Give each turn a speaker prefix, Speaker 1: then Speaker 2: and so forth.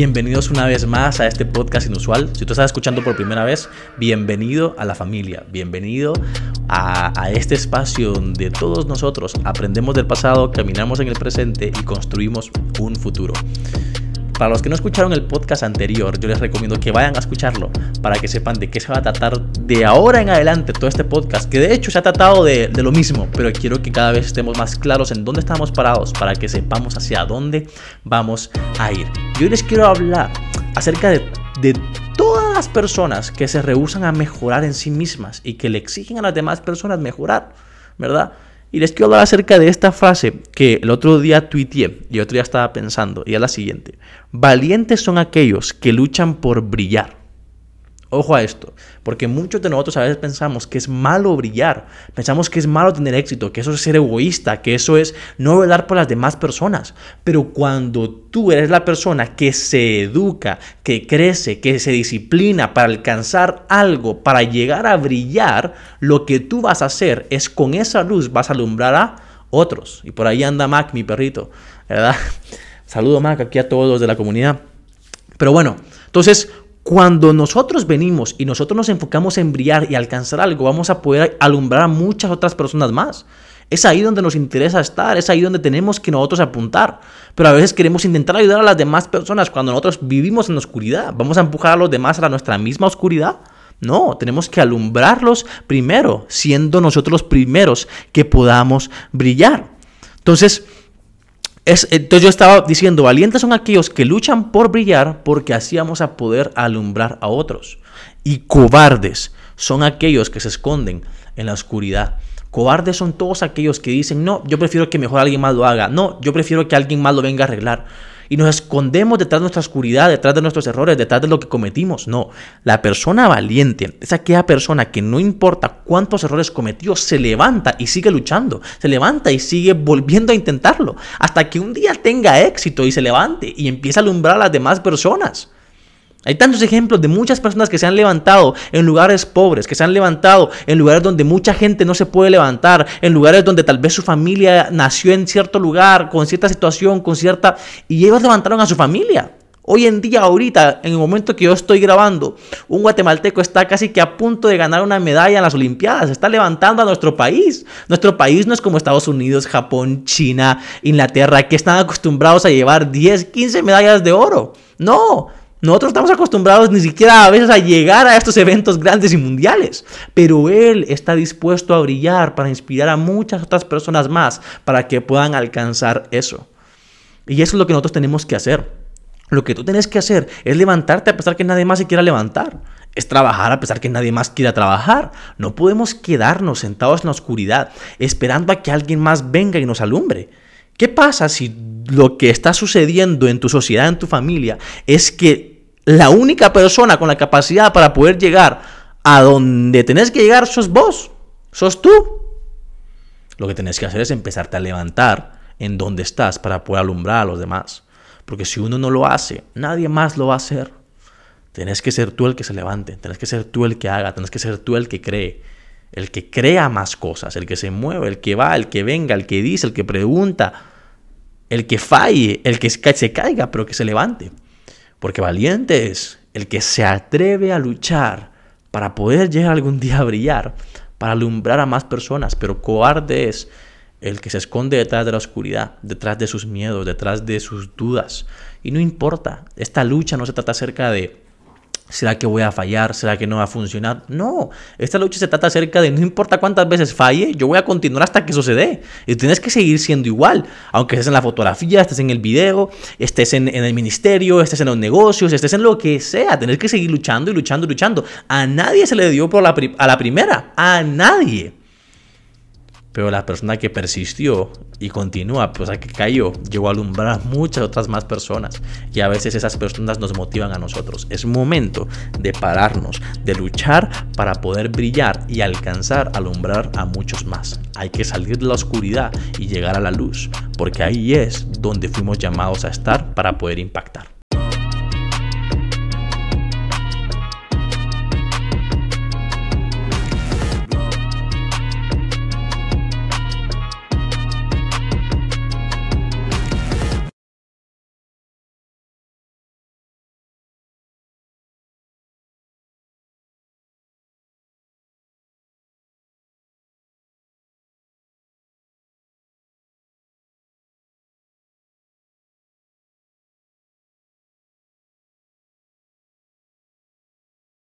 Speaker 1: Bienvenidos una vez más a este podcast inusual. Si tú estás escuchando por primera vez, bienvenido a la familia, bienvenido a, este espacio donde todos nosotros aprendemos del pasado, caminamos en el presente y construimos un futuro. Para los que no escucharon el podcast anterior, yo les recomiendo que vayan a escucharlo para que sepan de qué se va a tratar de ahora en adelante todo este podcast, que de hecho se ha tratado de, de lo mismo, pero quiero que cada vez estemos más claros en dónde estamos parados para que sepamos hacia dónde vamos a ir. Yo les quiero hablar acerca de, de todas las personas que se rehusan a mejorar en sí mismas y que le exigen a las demás personas mejorar, ¿verdad? Y les quiero hablar acerca de esta frase que el otro día tuiteé y otro día estaba pensando, y es la siguiente. Valientes son aquellos que luchan por brillar. Ojo a esto, porque muchos de nosotros a veces pensamos que es malo brillar, pensamos que es malo tener éxito, que eso es ser egoísta, que eso es no velar por las demás personas. Pero cuando tú eres la persona que se educa, que crece, que se disciplina para alcanzar algo, para llegar a brillar, lo que tú vas a hacer es con esa luz vas a alumbrar a otros. Y por ahí anda Mac, mi perrito, ¿verdad? Saludo Mac aquí a todos de la comunidad. Pero bueno, entonces cuando nosotros venimos y nosotros nos enfocamos en brillar y alcanzar algo, vamos a poder alumbrar a muchas otras personas más. Es ahí donde nos interesa estar, es ahí donde tenemos que nosotros apuntar. Pero a veces queremos intentar ayudar a las demás personas cuando nosotros vivimos en la oscuridad. ¿Vamos a empujar a los demás a nuestra misma oscuridad? No, tenemos que alumbrarlos primero, siendo nosotros los primeros que podamos brillar. Entonces, entonces yo estaba diciendo, valientes son aquellos que luchan por brillar porque así vamos a poder alumbrar a otros. Y cobardes son aquellos que se esconden en la oscuridad. Cobardes son todos aquellos que dicen, no, yo prefiero que mejor alguien más lo haga. No, yo prefiero que alguien más lo venga a arreglar y nos escondemos detrás de nuestra oscuridad, detrás de nuestros errores, detrás de lo que cometimos. No, la persona valiente es aquella persona que no importa cuántos errores cometió, se levanta y sigue luchando, se levanta y sigue volviendo a intentarlo, hasta que un día tenga éxito y se levante y empiece a alumbrar a las demás personas. Hay tantos ejemplos de muchas personas que se han levantado en lugares pobres, que se han levantado en lugares donde mucha gente no se puede levantar, en lugares donde tal vez su familia nació en cierto lugar, con cierta situación, con cierta... Y ellos levantaron a su familia. Hoy en día, ahorita, en el momento que yo estoy grabando, un guatemalteco está casi que a punto de ganar una medalla en las Olimpiadas. Está levantando a nuestro país. Nuestro país no es como Estados Unidos, Japón, China, Inglaterra, que están acostumbrados a llevar 10, 15 medallas de oro. No, nosotros estamos acostumbrados ni siquiera a veces a llegar a estos eventos grandes y mundiales, pero Él está dispuesto a brillar para inspirar a muchas otras personas más para que puedan alcanzar eso. Y eso es lo que nosotros tenemos que hacer. Lo que tú tienes que hacer es levantarte a pesar que nadie más se quiera levantar. Es trabajar a pesar que nadie más quiera trabajar. No podemos quedarnos sentados en la oscuridad esperando a que alguien más venga y nos alumbre. ¿Qué pasa si lo que está sucediendo en tu sociedad, en tu familia, es que la única persona con la capacidad para poder llegar a donde tenés que llegar sos vos, sos tú. Lo que tenés que hacer es empezarte a levantar en donde estás para poder alumbrar a los demás. Porque si uno no lo hace, nadie más lo va a hacer. Tenés que ser tú el que se levante, tenés que ser tú el que haga, tenés que ser tú el que cree, el que crea más cosas, el que se mueve, el que va, el que venga, el que dice, el que pregunta, el que falle, el que se caiga, pero que se levante. Porque valiente es el que se atreve a luchar para poder llegar algún día a brillar, para alumbrar a más personas. Pero cobarde es el que se esconde detrás de la oscuridad, detrás de sus miedos, detrás de sus dudas. Y no importa, esta lucha no se trata acerca de ¿Será que voy a fallar? ¿Será que no va a funcionar? No, esta lucha se trata acerca de no importa cuántas veces falle, yo voy a continuar hasta que sucede. Y tienes que seguir siendo igual, aunque estés en la fotografía, estés en el video, estés en, el ministerio, estés en los negocios, estés en lo que sea. Tienes que seguir luchando y luchando y luchando. A nadie se le dio por la, a la primera, a nadie. Pero la persona que persistió y continúa, pues a que cayó, llegó a alumbrar a muchas otras más personas. Y a veces esas personas nos motivan a nosotros. Es momento de pararnos, de luchar para poder brillar y alcanzar a alumbrar a muchos más. Hay que salir de la oscuridad y llegar a la luz, porque ahí es donde fuimos llamados a estar para poder impactar.